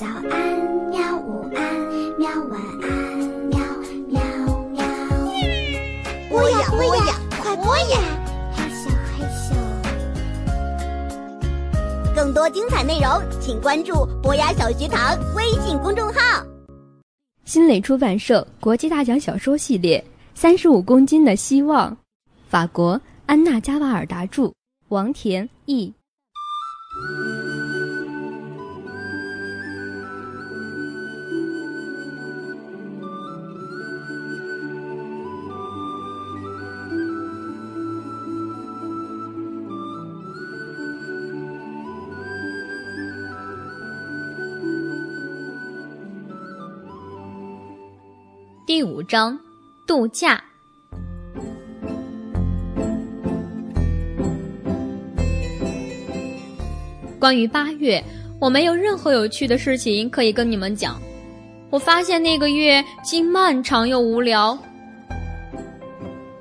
早安，喵！午安，喵！晚安，喵喵喵！播呀播呀，快播呀！嘿咻嘿咻。更多精彩内容，请关注博雅小学堂微信公众号。新蕾出版社国际大奖小说系列《三十五公斤的希望》，法国安娜加瓦尔达著，王田译。第五章，度假。关于八月，我没有任何有趣的事情可以跟你们讲。我发现那个月既漫长又无聊。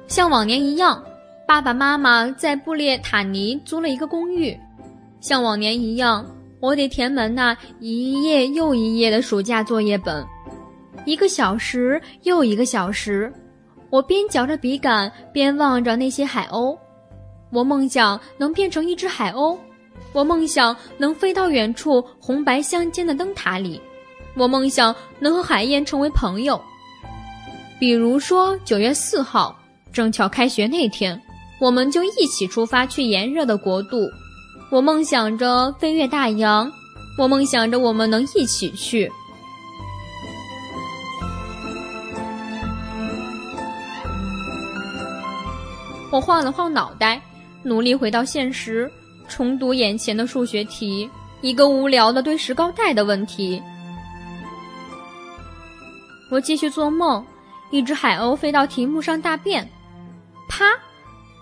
像往年一样，爸爸妈妈在布列塔尼租了一个公寓。像往年一样，我得填满那一页又一页的暑假作业本。一个小时又一个小时，我边嚼着笔杆边望着那些海鸥。我梦想能变成一只海鸥，我梦想能飞到远处红白相间的灯塔里，我梦想能和海燕成为朋友。比如说九月四号，正巧开学那天，我们就一起出发去炎热的国度。我梦想着飞越大洋，我梦想着我们能一起去。我晃了晃脑袋，努力回到现实，重读眼前的数学题，一个无聊的对石膏带的问题。我继续做梦，一只海鸥飞到题目上大便，啪！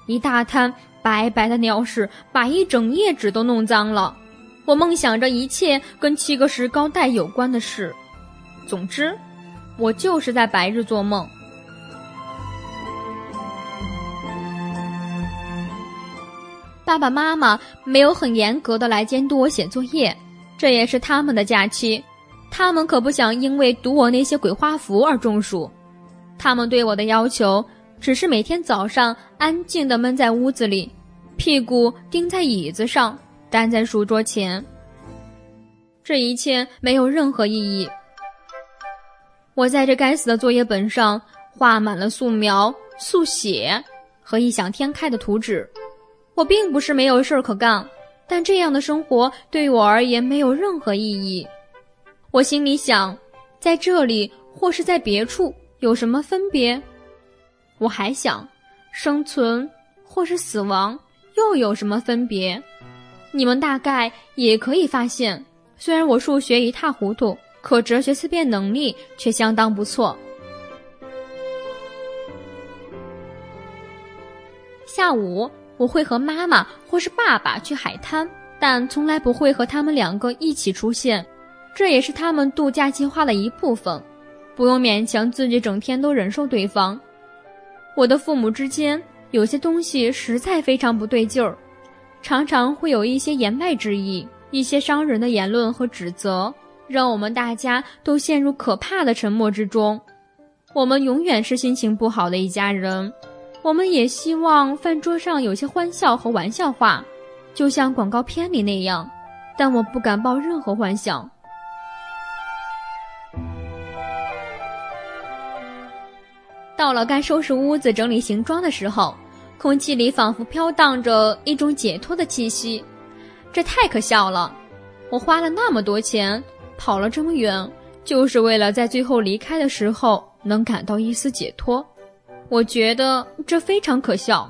一大滩白白的鸟屎把一整页纸都弄脏了。我梦想着一切跟七个石膏带有关的事。总之，我就是在白日做梦。爸爸妈妈没有很严格的来监督我写作业，这也是他们的假期。他们可不想因为读我那些鬼画符而中暑。他们对我的要求只是每天早上安静的闷在屋子里，屁股钉在椅子上，待在书桌前。这一切没有任何意义。我在这该死的作业本上画满了素描、速写和异想天开的图纸。我并不是没有事儿可干，但这样的生活对我而言没有任何意义。我心里想，在这里或是在别处有什么分别？我还想，生存或是死亡又有什么分别？你们大概也可以发现，虽然我数学一塌糊涂，可哲学思辨能力却相当不错。下午。我会和妈妈或是爸爸去海滩，但从来不会和他们两个一起出现。这也是他们度假计划的一部分，不用勉强自己整天都忍受对方。我的父母之间有些东西实在非常不对劲儿，常常会有一些言外之意，一些伤人的言论和指责，让我们大家都陷入可怕的沉默之中。我们永远是心情不好的一家人。我们也希望饭桌上有些欢笑和玩笑话，就像广告片里那样，但我不敢抱任何幻想。到了该收拾屋子、整理行装的时候，空气里仿佛飘荡着一种解脱的气息，这太可笑了！我花了那么多钱，跑了这么远，就是为了在最后离开的时候能感到一丝解脱。我觉得这非常可笑。